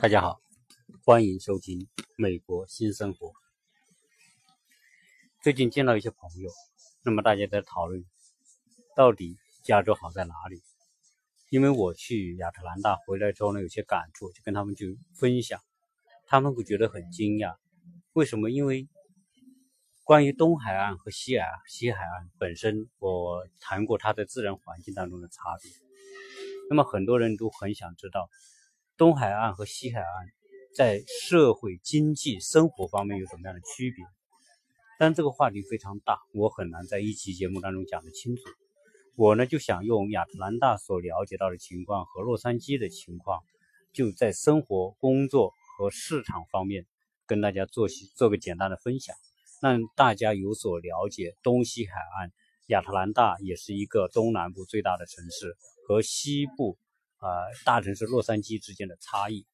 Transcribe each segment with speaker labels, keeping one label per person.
Speaker 1: 大家好，欢迎收听《美国新生活》。最近见到一些朋友，那么大家在讨论，到底加州好在哪里？因为我去亚特兰大回来之后呢，有些感触，就跟他们去分享，他们会觉得很惊讶。为什么？因为关于东海岸和西海岸，西海岸本身，我谈过它在自然环境当中的差别。那么很多人都很想知道。东海岸和西海岸在社会、经济、生活方面有什么样的区别？但这个话题非常大，我很难在一期节目当中讲得清楚。我呢就想用亚特兰大所了解到的情况和洛杉矶的情况，就在生活、工作和市场方面跟大家做些做个简单的分享，让大家有所了解。东西海岸，亚特兰大也是一个东南部最大的城市，和西部。啊，大城市洛杉矶之间的差异。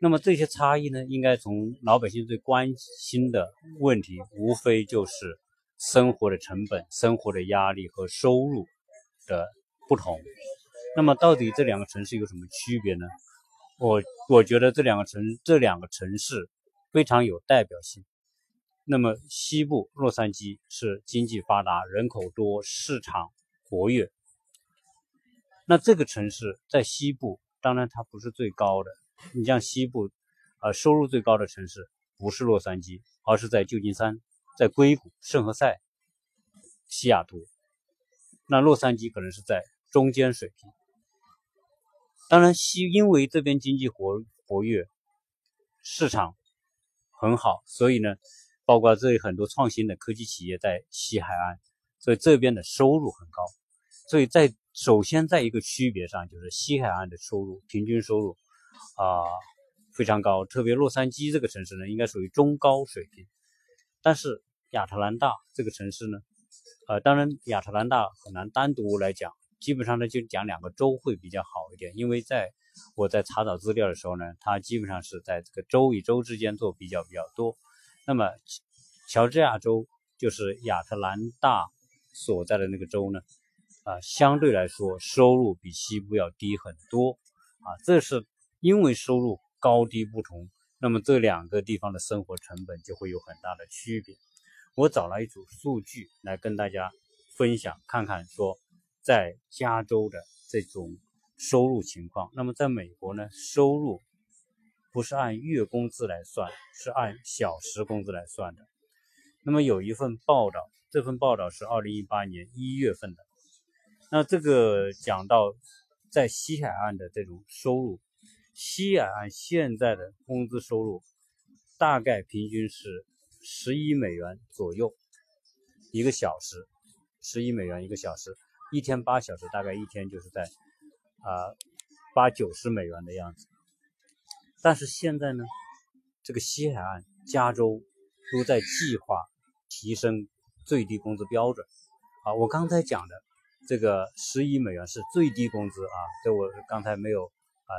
Speaker 1: 那么这些差异呢，应该从老百姓最关心的问题，无非就是生活的成本、生活的压力和收入的不同。那么到底这两个城市有什么区别呢？我我觉得这两个城这两个城市非常有代表性。那么西部洛杉矶是经济发达、人口多、市场活跃。那这个城市在西部，当然它不是最高的。你像西部，呃，收入最高的城市不是洛杉矶，而是在旧金山、在硅谷、圣何塞、西雅图。那洛杉矶可能是在中间水平。当然西，因为这边经济活活跃，市场很好，所以呢，包括这里很多创新的科技企业在西海岸，所以这边的收入很高。所以在首先，在一个区别上，就是西海岸的收入平均收入啊非常高，特别洛杉矶这个城市呢，应该属于中高水平。但是亚特兰大这个城市呢，呃，当然亚特兰大很难单独来讲，基本上呢就讲两个州会比较好一点，因为在我在查找资料的时候呢，它基本上是在这个州与州之间做比较比较多。那么乔治亚州就是亚特兰大所在的那个州呢。啊，相对来说收入比西部要低很多，啊，这是因为收入高低不同，那么这两个地方的生活成本就会有很大的区别。我找了一组数据来跟大家分享，看看说在加州的这种收入情况。那么在美国呢，收入不是按月工资来算，是按小时工资来算的。那么有一份报道，这份报道是二零一八年一月份的。那这个讲到在西海岸的这种收入，西海岸现在的工资收入大概平均是十一美元左右一个小时，十一美元一个小时，一天八小时，大概一天就是在啊八九十美元的样子。但是现在呢，这个西海岸加州都在计划提升最低工资标准。啊，我刚才讲的。这个十一美元是最低工资啊，这我刚才没有啊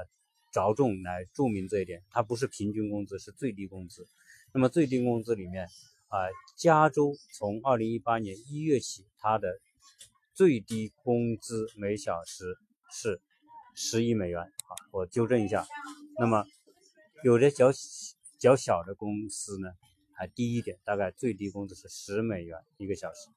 Speaker 1: 着重来注明这一点，它不是平均工资，是最低工资。那么最低工资里面啊，加州从二零一八年一月起，它的最低工资每小时是十一美元啊，我纠正一下。那么有的较较小的公司呢还低一点，大概最低工资是十美元一个小时。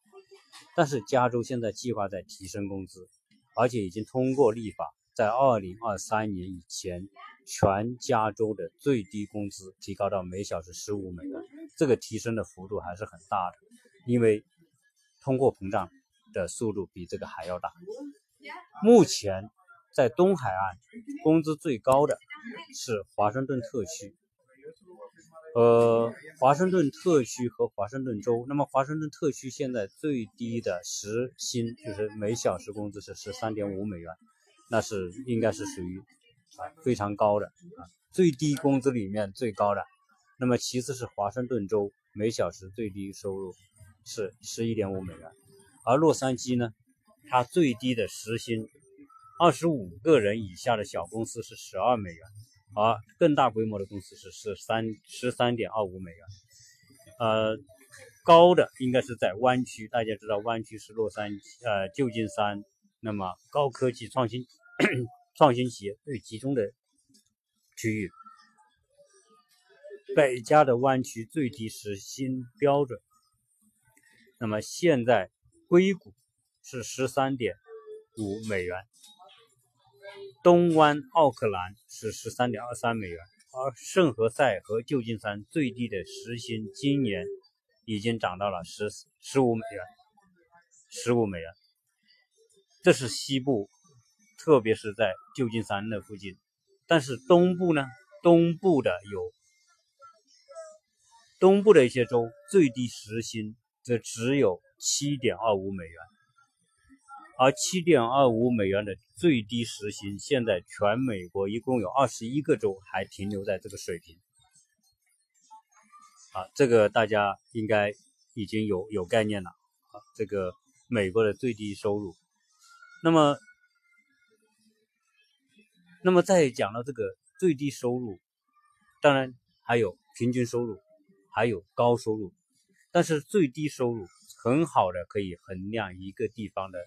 Speaker 1: 但是加州现在计划在提升工资，而且已经通过立法，在二零二三年以前，全加州的最低工资提高到每小时十五美元。这个提升的幅度还是很大的，因为通货膨胀的速度比这个还要大。目前在东海岸，工资最高的是华盛顿特区。呃，华盛顿特区和华盛顿州，那么华盛顿特区现在最低的时薪就是每小时工资是十三点五美元，那是应该是属于啊非常高的啊最低工资里面最高的。那么其次是华盛顿州每小时最低收入是十一点五美元，而洛杉矶呢，它最低的时薪二十五个人以下的小公司是十二美元。而更大规模的公司是十三十三点二五美元，呃，高的应该是在湾区，大家知道湾区是洛杉矶呃旧金山，那么高科技创新创新企业最集中的区域，北加的湾区最低时薪标准。那么现在硅谷是十三点五美元，东湾奥克兰是十三点二三美元，而圣何塞和旧金山最低的时薪今年已经涨到了十十五美元，十五美元。这是西部，特别是在旧金山那附近。但是东部呢？东部的有东部的一些州最低时薪则只有七点二五美元，而七点二五美元的最低时薪，现在全美国一共有二十一个州还停留在这个水平。啊，这个大家应该已经有有概念了。啊，这个美国的最低收入。那么，那么再讲到这个最低收入，当然还有平均收入，还有高收入，但是最低收入很好的可以衡量一个地方的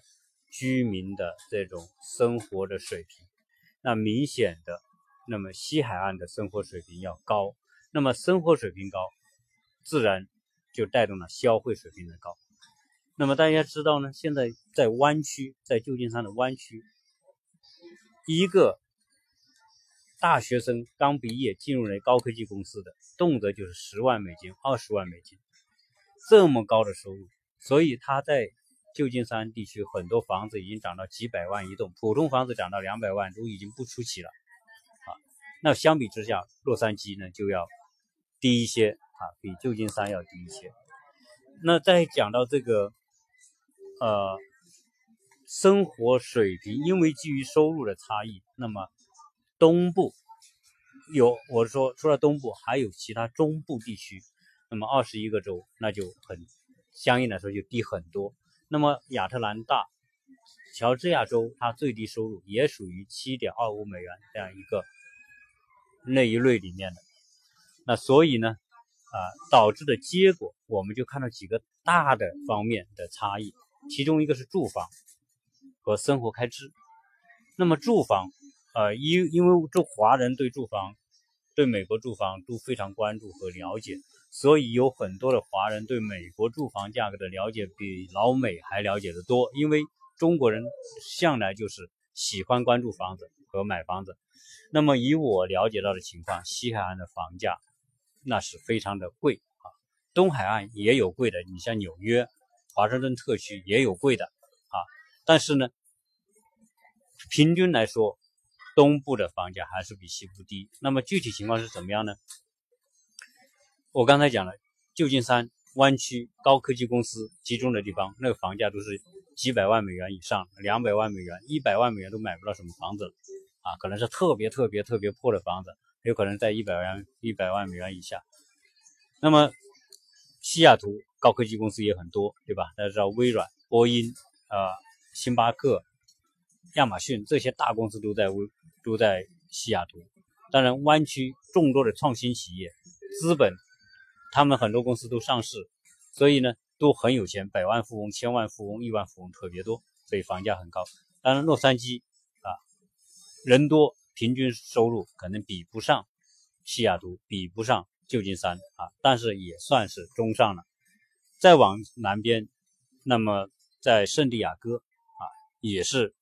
Speaker 1: 居民的这种生活的水平。那明显的，那么西海岸的生活水平要高，那么生活水平高，自然就带动了消费水平的高。那么大家知道呢？现在在湾区，在旧金山的湾区，一个大学生刚毕业进入了高科技公司的，动辄就是十万美金、二十万美金，这么高的收入，所以他在旧金山地区很多房子已经涨到几百万一栋，普通房子涨到两百万都已经不出奇了啊。那相比之下，洛杉矶呢就要低一些啊，比旧金山要低一些。那再讲到这个。呃，生活水平因为基于收入的差异，那么东部有我说除了东部还有其他中部地区，那么二十一个州那就很相应来说就低很多。那么亚特兰大、乔治亚州它最低收入也属于七点二五美元这样一个那一类里面的。那所以呢，啊导致的结果我们就看到几个大的方面的差异。其中一个是住房和生活开支。那么住房，呃，因因为这华人对住房、对美国住房都非常关注和了解，所以有很多的华人对美国住房价格的了解比老美还了解的多。因为中国人向来就是喜欢关注房子和买房子。那么以我了解到的情况，西海岸的房价那是非常的贵啊，东海岸也有贵的，你像纽约。华盛顿特区也有贵的啊，但是呢，平均来说，东部的房价还是比西部低。那么具体情况是怎么样呢？我刚才讲了，旧金山湾区高科技公司集中的地方，那个房价都是几百万美元以上，两百万美元、一百万美元都买不到什么房子了啊，可能是特别特别特别破的房子，有可能在一百万一百万美元以下。那么西雅图。高科技公司也很多，对吧？大家知道微软、波音、啊、星巴克、亚马逊这些大公司都在微都在西雅图。当然，湾区众多的创新企业、资本，他们很多公司都上市，所以呢都很有钱，百万富翁、千万富翁、亿万富翁特别多，所以房价很高。当然，洛杉矶啊人多，平均收入可能比不上西雅图，比不上旧金山啊，但是也算是中上了。再往南边，那么在圣地亚哥啊，也是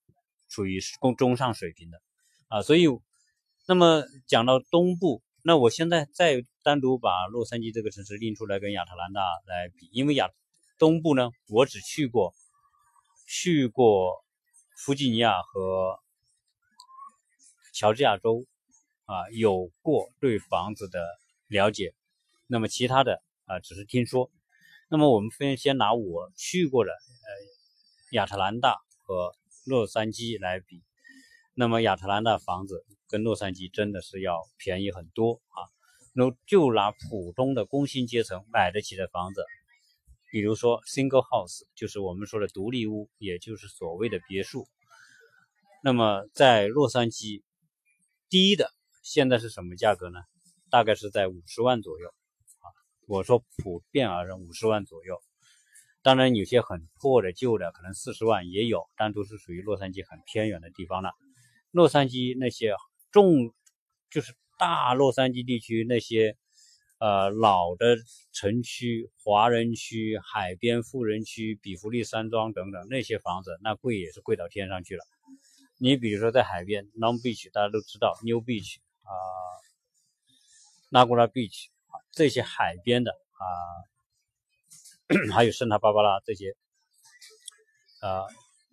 Speaker 1: 处于中中上水平的啊。所以，那么讲到东部，那我现在再单独把洛杉矶这个城市拎出来跟亚特兰大来比，因为亚东部呢，我只去过去过弗吉尼亚和乔治亚州啊，有过对房子的了解，那么其他的啊，只是听说。那么我们先先拿我去过的呃亚特兰大和洛杉矶来比，那么亚特兰大房子跟洛杉矶真的是要便宜很多啊。那就拿普通的工薪阶层买得起的房子，比如说 single house，就是我们说的独立屋，也就是所谓的别墅。那么在洛杉矶，低的现在是什么价格呢？大概是在五十万左右。啊我说普遍而言五十万左右，当然有些很破的旧的可能四十万也有，但都是属于洛杉矶很偏远的地方了。洛杉矶那些重就是大洛杉矶地区那些呃老的城区、华人区、海边富人区、比弗利山庄等等那些房子，那贵也是贵到天上去了。你比如说在海边，Long Beach 大家都知道，New Beach 啊，Nagura Beach 啊，这些海边的啊，还有圣塔芭芭拉这些啊，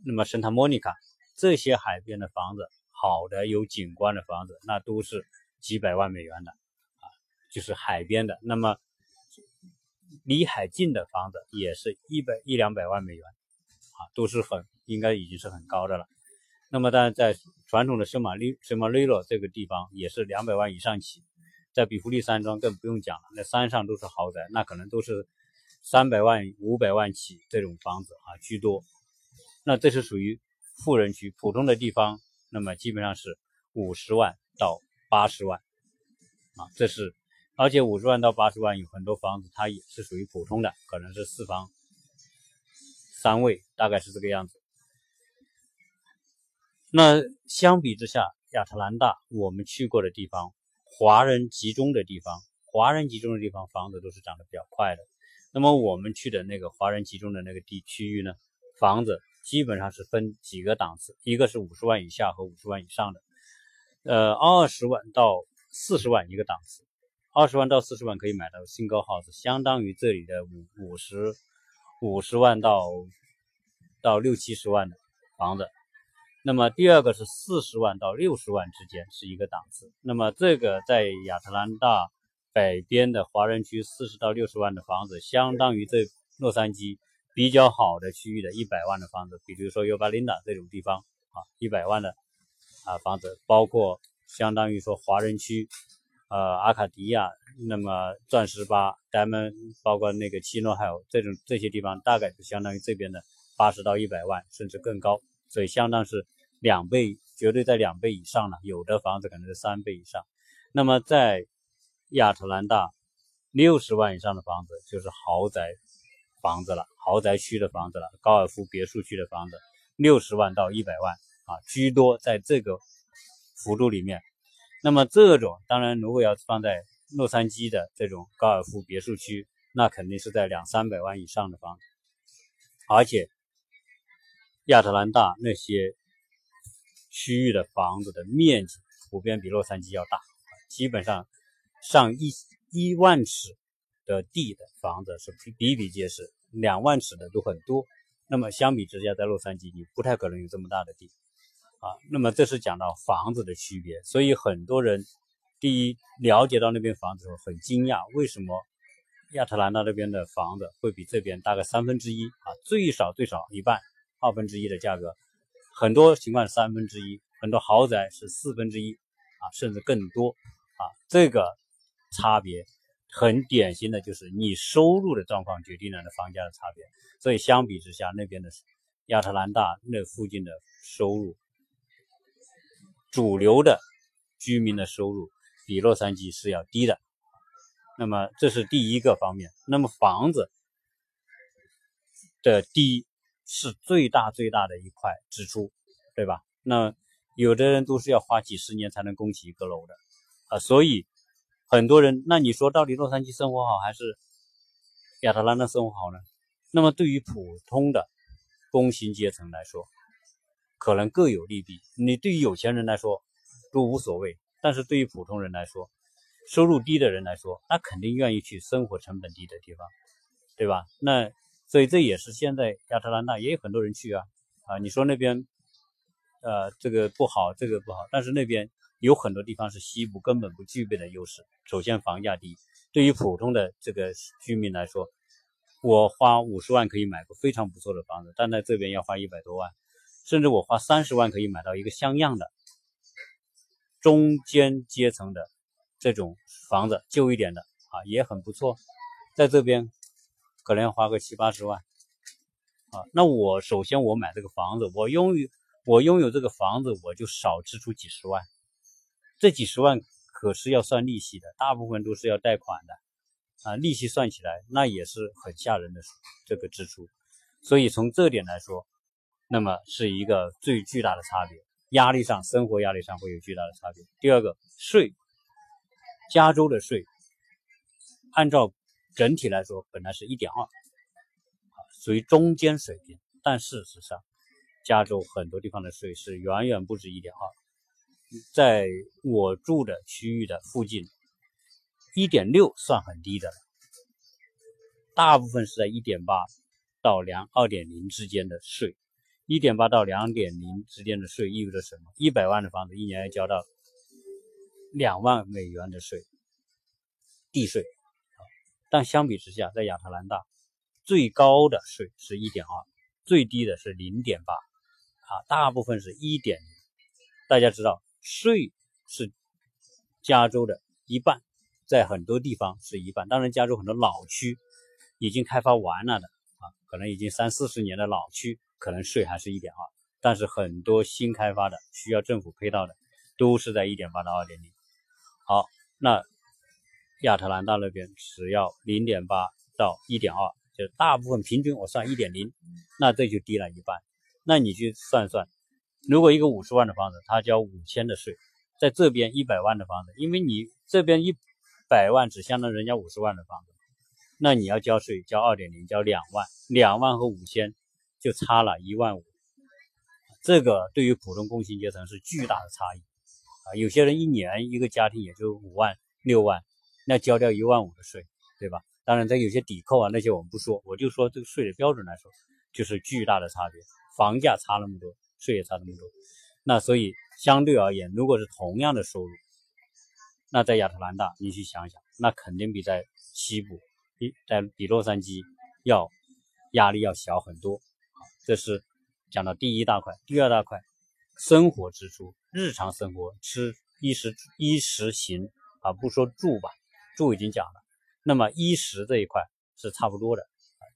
Speaker 1: 那么圣塔莫妮卡这些海边的房子，好的有景观的房子，那都是几百万美元的啊，就是海边的。那么离海近的房子也是一百一两百万美元啊，都是很应该已经是很高的了。那么，当然，在传统的圣马利圣马利诺这个地方，也是两百万以上起。在比弗利山庄更不用讲了，那山上都是豪宅，那可能都是三百万、五百万起这种房子啊居多。那这是属于富人区，普通的地方，那么基本上是五十万到八十万啊，这是，而且五十万到八十万有很多房子，它也是属于普通的，可能是四房三卫，大概是这个样子。那相比之下，亚特兰大我们去过的地方，华人集中的地方，华人集中的地方，房子都是涨得比较快的。那么我们去的那个华人集中的那个地区域呢，房子基本上是分几个档次，一个是五十万以下和五十万以上的，呃，二十万到四十万一个档次，二十万到四十万可以买到 single house，相当于这里的五五十五十万到到六七十万的房子。那么第二个是四十万到六十万之间是一个档次。那么这个在亚特兰大北边的华人区，四十到六十万的房子，相当于这洛杉矶比较好的区域的一百万的房子，比如说尤巴林达这种地方啊，一百万的啊房子，包括相当于说华人区，呃阿卡迪亚，那么钻石八、咱们包括那个七诺还有这种这些地方，大概就相当于这边的八十到一百万，甚至更高。所以相当是两倍，绝对在两倍以上了。有的房子可能是三倍以上。那么在亚特兰大，六十万以上的房子就是豪宅房子了，豪宅区的房子了，高尔夫别墅区的房子，六十万到一百万啊，居多在这个幅度里面。那么这种当然，如果要放在洛杉矶的这种高尔夫别墅区，那肯定是在两三百万以上的房子，而且。亚特兰大那些区域的房子的面积普遍比洛杉矶要大，基本上上一一万尺的地的房子是比比皆是，两万尺的都很多。那么相比之下，在洛杉矶你不太可能有这么大的地啊。那么这是讲到房子的区别，所以很多人第一了解到那边房子后很惊讶，为什么亚特兰大那边的房子会比这边大概三分之一啊，最少最少一半。二分之一的价格，很多情况三分之一，很多豪宅是四分之一啊，甚至更多啊。这个差别很典型的就是你收入的状况决定了的房价的差别。所以相比之下，那边的亚特兰大那附近的收入，主流的居民的收入比洛杉矶是要低的。那么这是第一个方面。那么房子的低。是最大最大的一块支出，对吧？那有的人都是要花几十年才能供起一个楼的啊，所以很多人，那你说到底洛杉矶生活好还是亚特兰大生活好呢？那么对于普通的工薪阶层来说，可能各有利弊。你对于有钱人来说都无所谓，但是对于普通人来说，收入低的人来说，那肯定愿意去生活成本低的地方，对吧？那。所以这也是现在亚特兰大也有很多人去啊啊！你说那边，呃，这个不好，这个不好，但是那边有很多地方是西部根本不具备的优势。首先房价低，对于普通的这个居民来说，我花五十万可以买个非常不错的房子，但在这边要花一百多万，甚至我花三十万可以买到一个像样的中间阶层的这种房子，旧一点的啊，也很不错，在这边。可能要花个七八十万，啊，那我首先我买这个房子，我拥有我拥有这个房子，我就少支出几十万，这几十万可是要算利息的，大部分都是要贷款的，啊，利息算起来那也是很吓人的这个支出，所以从这点来说，那么是一个最巨大的差别，压力上生活压力上会有巨大的差别。第二个税，加州的税按照整体来说本来是一点二，属于中间水平，但事实上，加州很多地方的税是远远不止一点二，在我住的区域的附近，一点六算很低的了，大部分是在一点八到两二点零之间的税。一点八到两点零之间的税意味着什么？一百万的房子一年要交到两万美元的税，地税。但相比之下，在亚特兰大，最高的税是一点二，最低的是零点八，啊，大部分是一点。大家知道，税是加州的一半，在很多地方是一半。当然，加州很多老区已经开发完了的啊，可能已经三四十年的老区。可能税还是一点二，但是很多新开发的需要政府配套的，都是在一点八到二点零。好，那亚特兰大那边只要零点八到一点二，就大部分平均我算一点零，那这就低了一半。那你去算算，如果一个五十万的房子，他交五千的税，在这边一百万的房子，因为你这边一百万只相当于人家五十万的房子，那你要交税交二点零，交两万，两万和五千。就差了一万五，这个对于普通工薪阶层是巨大的差异啊！有些人一年一个家庭也就五万六万，那交掉一万五的税，对吧？当然，在有些抵扣啊，那些我们不说，我就说这个税的标准来说，就是巨大的差别。房价差那么多，税也差那么多，那所以相对而言，如果是同样的收入，那在亚特兰大，你去想想，那肯定比在西部，比在比洛杉矶要压力要小很多。这是讲到第一大块，第二大块，生活支出，日常生活吃衣食衣食行啊，不说住吧，住已经讲了。那么衣食这一块是差不多的。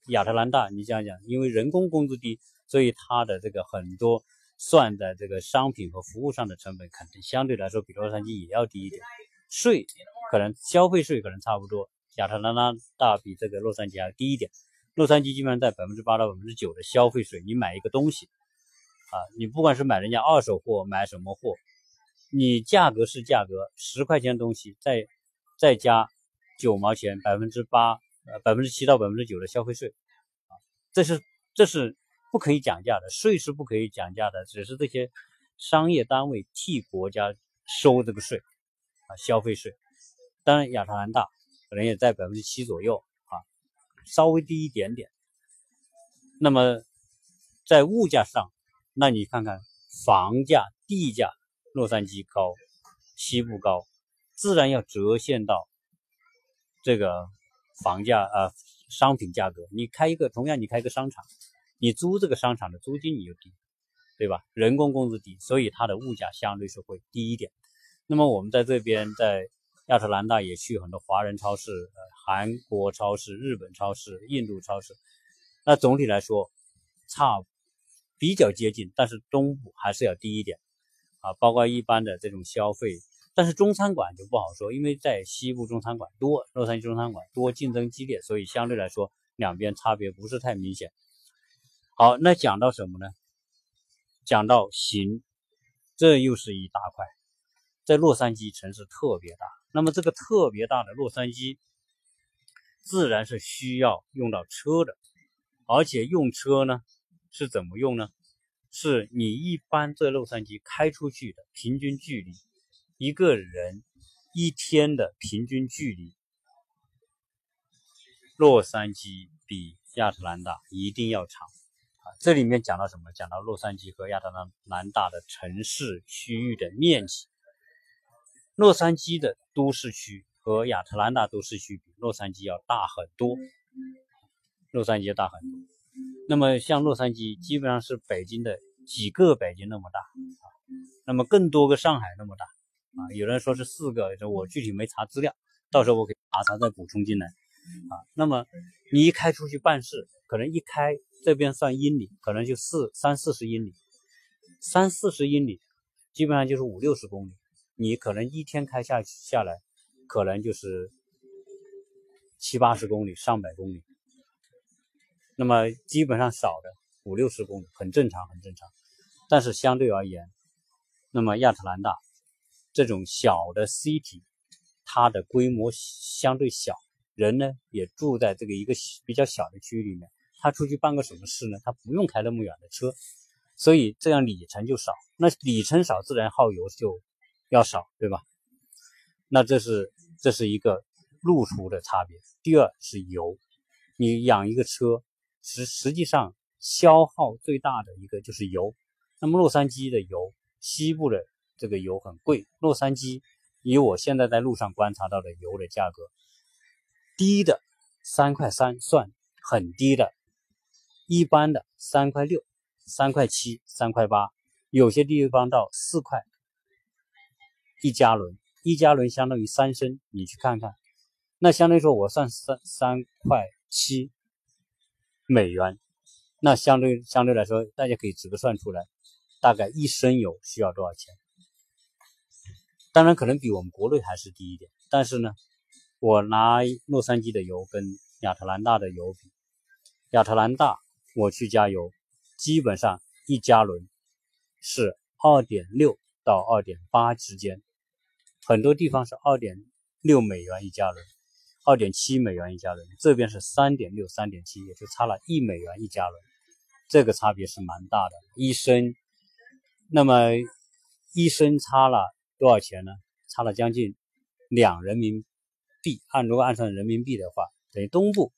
Speaker 1: 亚特兰大，你想想，因为人工工资低，所以它的这个很多算在这个商品和服务上的成本，肯定相对来说比洛杉矶也要低一点。税可能消费税可能差不多，亚特兰大比这个洛杉矶要低一点。洛杉矶基本上在百分之八到百分之九的消费税，你买一个东西，啊，你不管是买人家二手货，买什么货，你价格是价格，十块钱东西再再加九毛钱，百分之八呃百分之七到百分之九的消费税，啊，这是这是不可以讲价的，税是不可以讲价的，只是这些商业单位替国家收这个税，啊，消费税，当然亚特兰大可能也在百分之七左右。稍微低一点点，那么在物价上，那你看看房价、地价，洛杉矶高，西部高，自然要折现到这个房价啊，商品价格。你开一个，同样你开一个商场，你租这个商场的租金你就低，对吧？人工工资低，所以它的物价相对是会低一点。那么我们在这边在。亚特兰大也去很多华人超市，呃，韩国超市、日本超市、印度超市。那总体来说，差比较接近，但是东部还是要低一点啊。包括一般的这种消费，但是中餐馆就不好说，因为在西部中餐馆多，洛杉矶中餐馆多，竞争激烈，所以相对来说两边差别不是太明显。好，那讲到什么呢？讲到行，这又是一大块，在洛杉矶城市特别大。那么这个特别大的洛杉矶，自然是需要用到车的，而且用车呢是怎么用呢？是你一般在洛杉矶开出去的平均距离，一个人一天的平均距离，洛杉矶比亚特兰大一定要长啊！这里面讲到什么？讲到洛杉矶和亚特兰大的城市区域的面积。洛杉矶的都市区和亚特兰大都市区比，洛杉矶要大很多。洛杉矶大很多。那么像洛杉矶，基本上是北京的几个北京那么大啊。那么更多个上海那么大啊。有人说是四个，我具体没查资料，到时候我给查查再补充进来啊。那么你一开出去办事，可能一开这边算英里，可能就四三四十英里，三四十英里，基本上就是五六十公里。你可能一天开下下来，可能就是七八十公里、上百公里，那么基本上少的五六十公里，很正常，很正常。但是相对而言，那么亚特兰大这种小的 city，它的规模相对小，人呢也住在这个一个比较小的区域里面，他出去办个什么事呢？他不用开那么远的车，所以这样里程就少。那里程少，自然耗油就要少，对吧？那这是这是一个路途的差别。第二是油，你养一个车，实实际上消耗最大的一个就是油。那么洛杉矶的油，西部的这个油很贵。洛杉矶以我现在在路上观察到的油的价格，低的三块三算很低的，一般的三块六、三块七、三块八，有些地方到四块一加仑。一加仑相当于三升，你去看看，那相当于说我算三三块七美元，那相对相对来说，大家可以直个算出来，大概一升油需要多少钱？当然可能比我们国内还是低一点，但是呢，我拿洛杉矶的油跟亚特兰大的油比，亚特兰大我去加油，基本上一加仑是二点六到二点八之间。很多地方是二点六美元一加仑，二点七美元一加仑，这边是三点六、三点七，也就差了一美元一加仑，这个差别是蛮大的。一升，那么一升差了多少钱呢？差了将近两人民币。按如果按算人民币的话，等于东部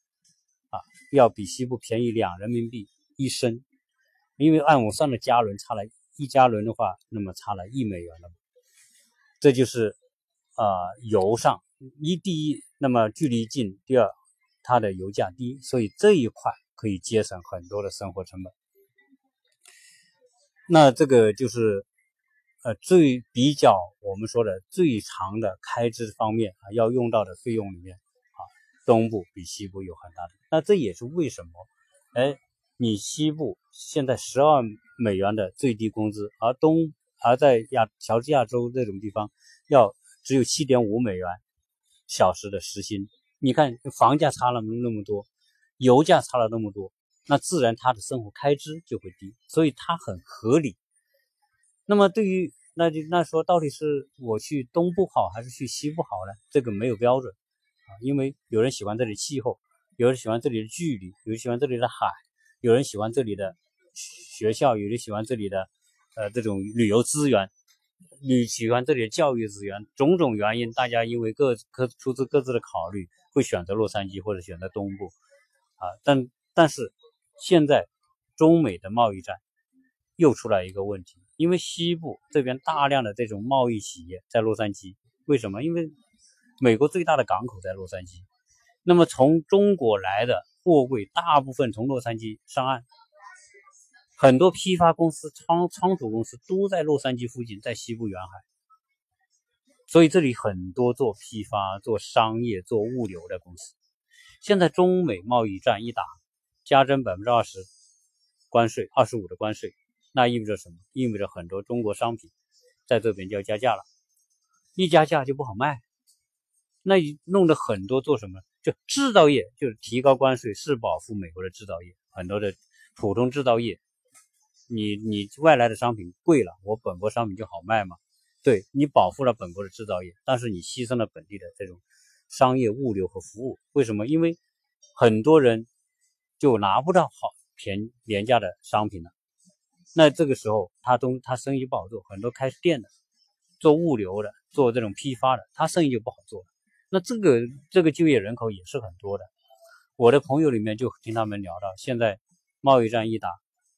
Speaker 1: 啊要比西部便宜两人民币一升，因为按我算的加仑差了一加仑的话，那么差了一美元了。这就是，啊，油上一第一，那么距离近；第二，它的油价低，所以这一块可以节省很多的生活成本。那这个就是，呃，最比较我们说的最长的开支方面啊，要用到的费用里面啊，东部比西部有很大的。那这也是为什么，哎，你西部现在十二美元的最低工资，而东。而在亚乔治亚州这种地方，要只有七点五美元小时的时薪。你看房价差了那么多，油价差了那么多，那自然他的生活开支就会低，所以他很合理。那么对于那就那说到底是我去东部好还是去西部好呢？这个没有标准啊，因为有人喜欢这里气候，有人喜欢这里的距离，有人喜欢这里的海，有人喜欢这里的学校，有人喜欢这里的。呃，这种旅游资源，你喜欢这里的教育资源，种种原因，大家因为各各出自各自的考虑，会选择洛杉矶或者选择东部，啊，但但是现在中美的贸易战又出来一个问题，因为西部这边大量的这种贸易企业在洛杉矶，为什么？因为美国最大的港口在洛杉矶，那么从中国来的货柜大部分从洛杉矶上岸。很多批发公司、仓仓储公司都在洛杉矶附近，在西部沿海，所以这里很多做批发、做商业、做物流的公司。现在中美贸易战一打，加征百分之二十关税、二十五的关税，那意味着什么？意味着很多中国商品在这边就要加价了，一加价就不好卖，那弄得很多做什么？就制造业就是提高关税是保护美国的制造业，很多的普通制造业。你你外来的商品贵了，我本国商品就好卖吗？对你保护了本国的制造业，但是你牺牲了本地的这种商业物流和服务。为什么？因为很多人就拿不到好便廉价的商品了。那这个时候他东他生意不好做，很多开店的、做物流的、做这种批发的，他生意就不好做。那这个这个就业人口也是很多的。我的朋友里面就听他们聊到，现在贸易战一打。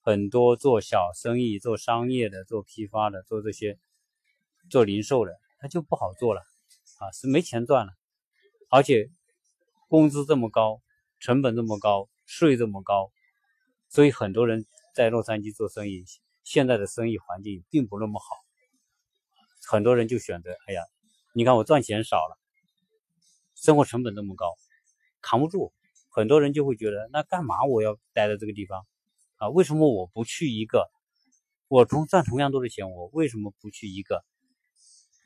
Speaker 1: 很多做小生意、做商业的、做批发的、做这些、做零售的，他就不好做了啊，是没钱赚了，而且工资这么高，成本这么高，税这么高，所以很多人在洛杉矶做生意，现在的生意环境并不那么好，很多人就选择，哎呀，你看我赚钱少了，生活成本这么高，扛不住，很多人就会觉得，那干嘛我要待在这个地方？啊，为什么我不去一个我同赚同样多的钱，我为什么不去一个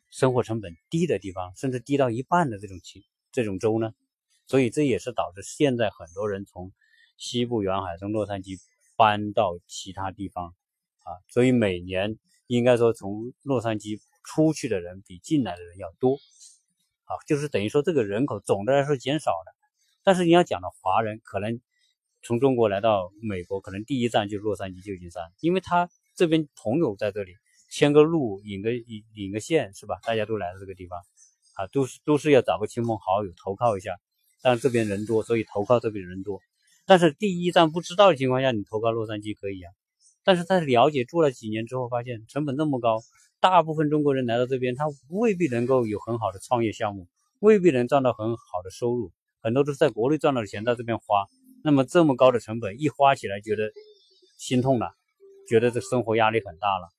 Speaker 1: 生活成本低的地方，甚至低到一半的这种情这种州呢？所以这也是导致现在很多人从西部沿海从洛杉矶搬到其他地方啊。所以每年应该说从洛杉矶出去的人比进来的人要多。啊，就是等于说这个人口总的来说减少了。但是你要讲到华人，可能从中国来到美国，可能第一站就是洛杉矶、旧金山，因为他这边朋友在这里，牵个路、引个引引个线，是吧？大家都来到这个地方，啊，都是都是要找个亲朋好友投靠一下。但这边人多，所以投靠这边人多。但是第一站不知道的情况下，你投靠洛杉矶可以啊。但是在了解住了几年之后，发现成本那么高，大部分中国人来到这边，他未必能够有很好的创业项目，未必能赚到很好的收入，很多都是在国内赚到的钱在这边花。那么这么高的成本一花起来，觉得心痛了，觉得这生活压力很大了。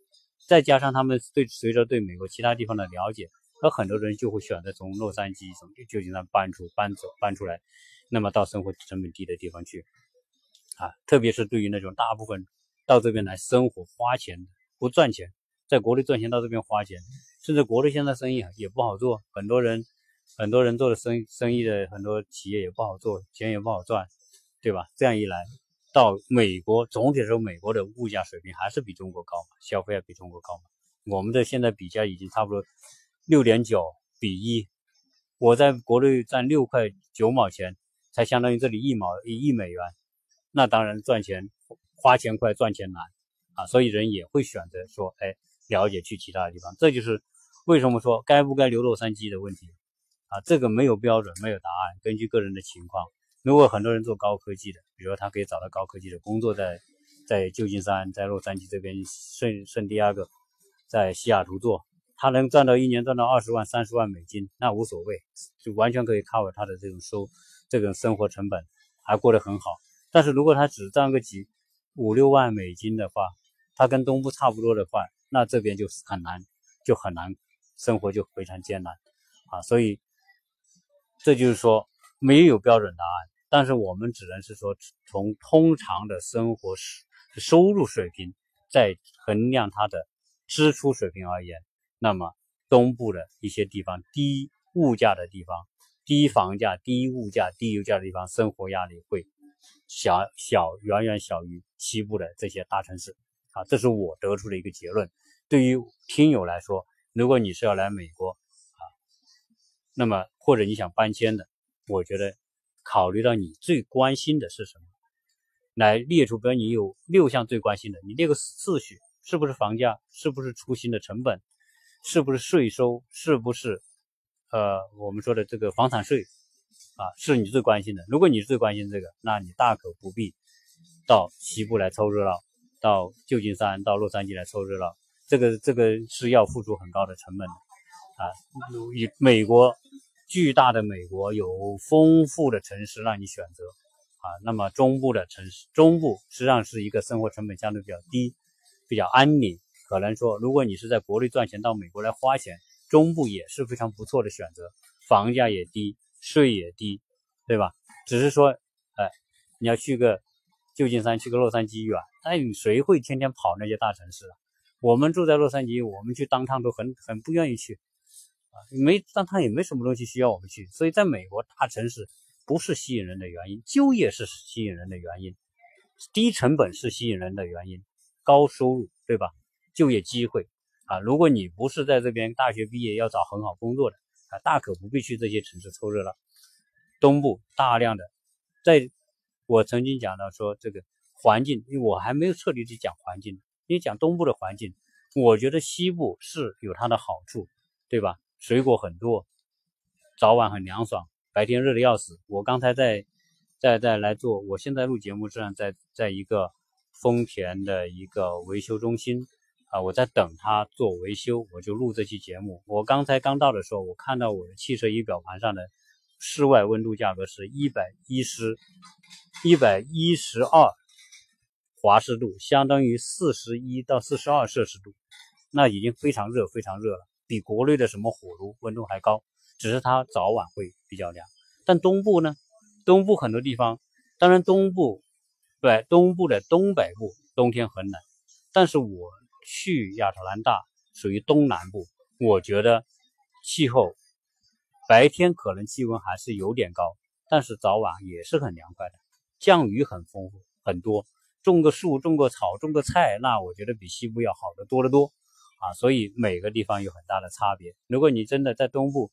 Speaker 1: 再加上他们对随着对美国其他地方的了解，那很多人就会选择从洛杉矶从旧金山搬出搬走搬出来，那么到生活成本低的地方去啊，特别是对于那种大部分。到这边来生活花钱不赚钱，在国内赚钱到这边花钱，甚至国内现在生意也不好做，很多人很多人做的生生意的很多企业也不好做，钱也不好赚，对吧？这样一来，到美国总体来说美国的物价水平还是比中国高嘛，消费要比中国高嘛。我们的现在比价已经差不多六点九比一，我在国内赚六块九毛钱，才相当于这里一毛一亿美元，那当然赚钱。花钱快，赚钱难啊，所以人也会选择说，哎，了解去其他的地方。这就是为什么说该不该留洛杉矶的问题啊。这个没有标准，没有答案，根据个人的情况。如果很多人做高科技的，比如说他可以找到高科技的工作，在在旧金山、在洛杉矶这边圣圣地亚哥，在西雅图做，他能赚到一年赚到二十万、三十万美金，那无所谓，就完全可以 cover 他的这种收这种生活成本，还过得很好。但是如果他只赚个几，五六万美金的话，他跟东部差不多的话，那这边就很难，就很难，生活就非常艰难啊。所以这就是说没有标准答案，但是我们只能是说从通常的生活收入水平在衡量它的支出水平而言，那么东部的一些地方低物价的地方、低房价、低物价、低油价的地方，生活压力会。小小远远小于西部的这些大城市，啊，这是我得出的一个结论。对于听友来说，如果你是要来美国啊，那么或者你想搬迁的，我觉得考虑到你最关心的是什么，来列出，比如你有六项最关心的，你列个次序，是不是房价，是不是出行的成本，是不是税收，是不是呃我们说的这个房产税。啊，是你最关心的。如果你最关心这个，那你大可不必到西部来凑热闹，到旧金山、到洛杉矶来凑热闹。这个这个是要付出很高的成本的啊。以美国巨大的美国有丰富的城市让你选择啊。那么中部的城市，中部实际上是一个生活成本相对比较低、比较安宁。可能说，如果你是在国内赚钱到美国来花钱，中部也是非常不错的选择，房价也低。税也低，对吧？只是说，哎，你要去个旧金山，去个洛杉矶远，那你谁会天天跑那些大城市啊？我们住在洛杉矶，我们去当趟都很很不愿意去啊，没但他也没什么东西需要我们去。所以，在美国大城市不是吸引人的原因，就业是吸引人的原因，低成本是吸引人的原因，高收入，对吧？就业机会啊，如果你不是在这边大学毕业要找很好工作的。啊，大可不必去这些城市凑热闹。东部大量的，在我曾经讲到说这个环境，因为我还没有彻底去讲环境，因为讲东部的环境，我觉得西部是有它的好处，对吧？水果很多，早晚很凉爽，白天热的要死。我刚才在在在来做，我现在录节目，实际上在在一个丰田的一个维修中心。啊，我在等他做维修，我就录这期节目。我刚才刚到的时候，我看到我的汽车仪表盘上的室外温度价格是一百一十、一百一十二华氏度，相当于四十一到四十二摄氏度，那已经非常热，非常热了，比国内的什么火炉温度还高。只是它早晚会比较凉。但东部呢？东部很多地方，当然东部对东部的东北部冬天很冷，但是我。去亚特兰大属于东南部，我觉得气候白天可能气温还是有点高，但是早晚也是很凉快的，降雨很丰富很多，种个树、种个草、种个菜，那我觉得比西部要好的多得多啊！所以每个地方有很大的差别。如果你真的在东部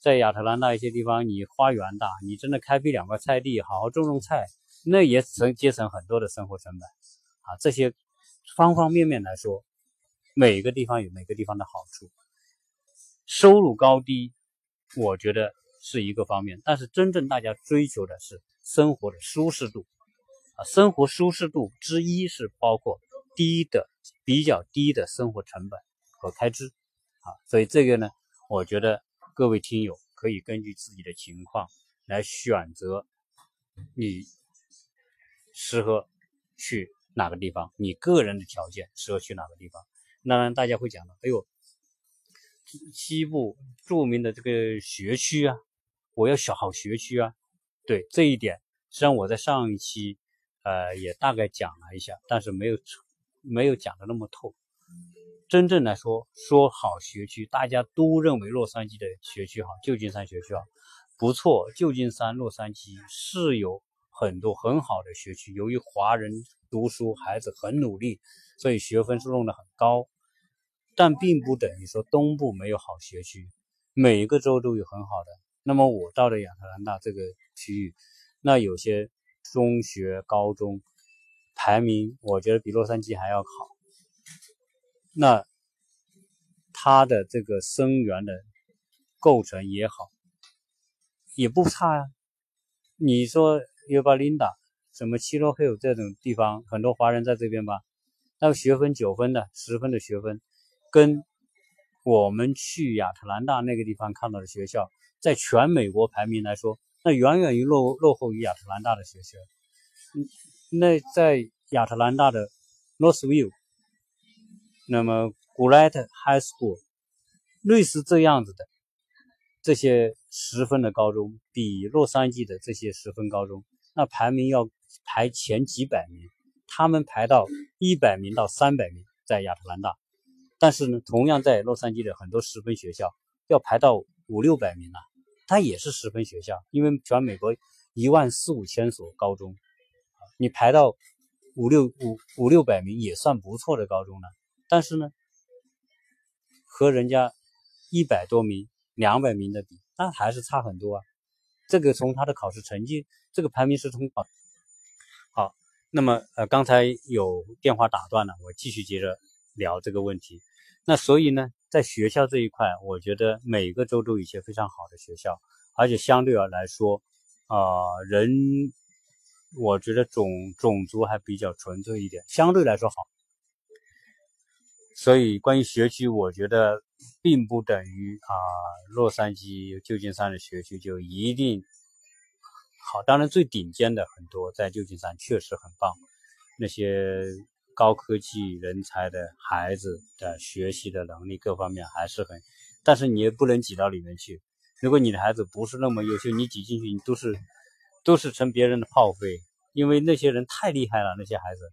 Speaker 1: 在亚特兰大一些地方，你花园大，你真的开辟两块菜地，好好种种菜，那也省节省很多的生活成本啊。这些方方面面来说，每个地方有每个地方的好处。收入高低，我觉得是一个方面，但是真正大家追求的是生活的舒适度啊。生活舒适度之一是包括低的、比较低的生活成本和开支啊。所以这个呢，我觉得各位听友可以根据自己的情况来选择你适合去哪个地方，你个人的条件适合去哪个地方。当然，大家会讲的，哎呦。西部著名的这个学区啊，我要小好学区啊。对这一点，实际上我在上一期呃也大概讲了一下，但是没有没有讲的那么透。真正来说，说好学区，大家都认为洛杉矶的学区好，旧金山学区好，不错。旧金山、洛杉矶是有很多很好的学区，由于华人读书孩子很努力，所以学分数弄得很高。但并不等于说东部没有好学区，每个州都有很好的。那么我到了亚特兰大这个区域，那有些中学、高中排名，我觉得比洛杉矶还要好。那它的这个生源的构成也好，也不差呀。你说约巴琳达、什么七洛黑这种地方，很多华人在这边吧，那个学分九分的、十分的学分。跟我们去亚特兰大那个地方看到的学校，在全美国排名来说，那远远于落落后于亚特兰大的学校。嗯那在亚特兰大的 Northview，那么 g r a t High School，类似这样子的这些十分的高中，比洛杉矶的这些十分高中，那排名要排前几百名，他们排到一百名到三百名，在亚特兰大。但是呢，同样在洛杉矶的很多十分学校要排到五六百名了，它也是十分学校，因为全美国一万四五千所高中，你排到五六五五六百名也算不错的高中了。但是呢，和人家一百多名、两百名的比，那还是差很多啊。这个从他的考试成绩，这个排名是从好。好，那么呃，刚才有电话打断了，我继续接着聊这个问题。那所以呢，在学校这一块，我觉得每个州都有一些非常好的学校，而且相对而来说，啊，人，我觉得种种族还比较纯粹一点，相对来说好。所以关于学区，我觉得并不等于啊，洛杉矶、旧金山的学区就一定好。当然，最顶尖的很多在旧金山确实很棒，那些。高科技人才的孩子的学习的能力各方面还是很，但是你也不能挤到里面去。如果你的孩子不是那么优秀，你挤进去，你都是都是成别人的炮灰，因为那些人太厉害了，那些孩子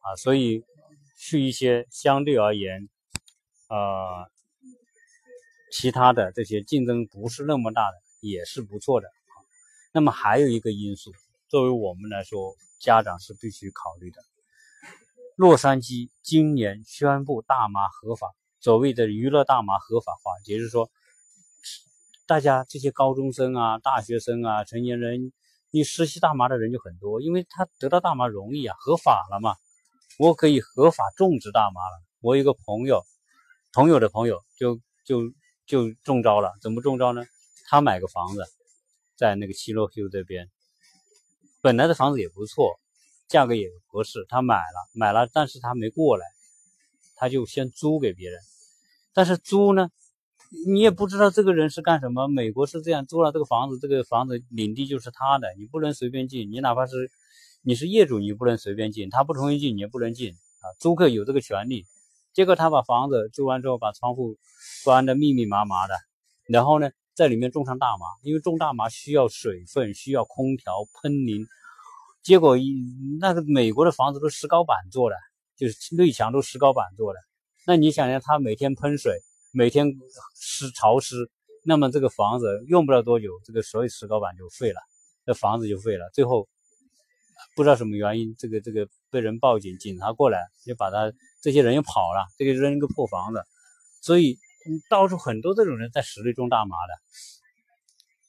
Speaker 1: 啊，所以去一些相对而言，呃，其他的这些竞争不是那么大的也是不错的。那么还有一个因素，作为我们来说，家长是必须考虑的。洛杉矶今年宣布大麻合法，所谓的娱乐大麻合法化，也就是说，大家这些高中生啊、大学生啊、成年人，你实习大麻的人就很多，因为他得到大麻容易啊，合法了嘛，我可以合法种植大麻了。我有个朋友，朋友的朋友就就就中招了，怎么中招呢？他买个房子，在那个七洛丘这边，本来的房子也不错。价格也合适，他买了，买了，但是他没过来，他就先租给别人。但是租呢，你也不知道这个人是干什么。美国是这样，租了这个房子，这个房子领地就是他的，你不能随便进。你哪怕是你是业主，你不能随便进，他不同意进，你也不能进啊。租客有这个权利。结果他把房子租完之后，把窗户关的密密麻麻的，然后呢，在里面种上大麻，因为种大麻需要水分，需要空调喷淋。结果一那个美国的房子都石膏板做的，就是内墙都石膏板做的。那你想想，他每天喷水，每天湿潮湿，那么这个房子用不了多久，这个所有石膏板就废了，这房子就废了。最后不知道什么原因，这个这个被人报警，警察过来就把他这些人又跑了，这个扔一个破房子。所以到处很多这种人在室内种大麻的，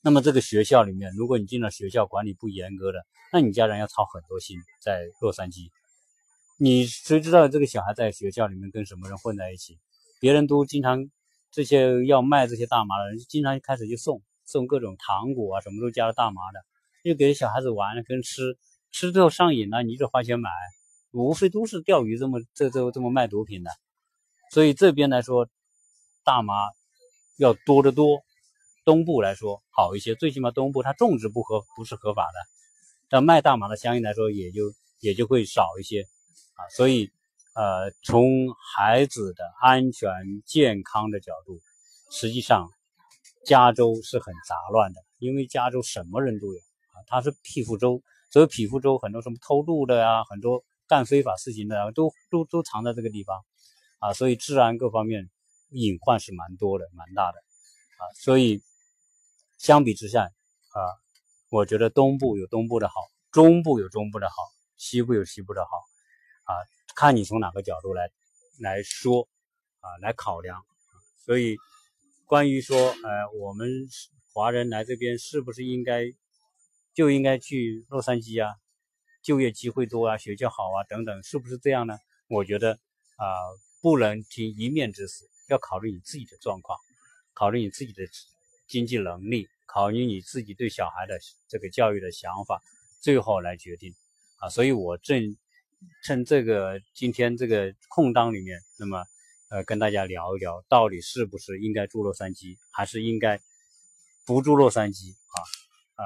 Speaker 1: 那么这个学校里面，如果你进了学校管理不严格的，那你家长要操很多心。在洛杉矶，你谁知道这个小孩在学校里面跟什么人混在一起？别人都经常这些要卖这些大麻的人，经常开始就送送各种糖果啊，什么都加了大麻的，又给小孩子玩跟吃，吃之后上瘾了，你就花钱买，无非都是钓鱼这么这这这么卖毒品的。所以这边来说，大麻要多得多。东部来说好一些，最起码东部它种植不合不是合法的，但卖大麻的相应来说也就也就会少一些啊。所以呃，从孩子的安全健康的角度，实际上加州是很杂乱的，因为加州什么人都有啊，它是匹夫州，所以匹夫州很多什么偷渡的呀，很多干非法事情的都都都藏在这个地方啊，所以治安各方面隐患是蛮多的，蛮大的啊，所以。相比之下，啊，我觉得东部有东部的好，中部有中部的好，西部有西部的好，啊，看你从哪个角度来来说，啊，来考量。所以，关于说，呃，我们华人来这边是不是应该就应该去洛杉矶啊？就业机会多啊，学校好啊，等等，是不是这样呢？我觉得啊，不能听一面之词，要考虑你自己的状况，考虑你自己的。经济能力，考虑你自己对小孩的这个教育的想法，最后来决定啊。所以我正趁这个今天这个空档里面，那么呃跟大家聊一聊，到底是不是应该住洛杉矶，还是应该不住洛杉矶啊？呃，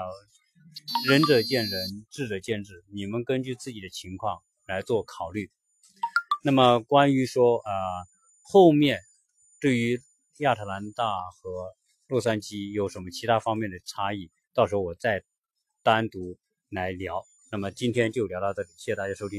Speaker 1: 仁者见仁，智者见智，你们根据自己的情况来做考虑。那么关于说啊，后面对于亚特兰大和洛杉矶有什么其他方面的差异？到时候我再单独来聊。那么今天就聊到这里，谢谢大家收听。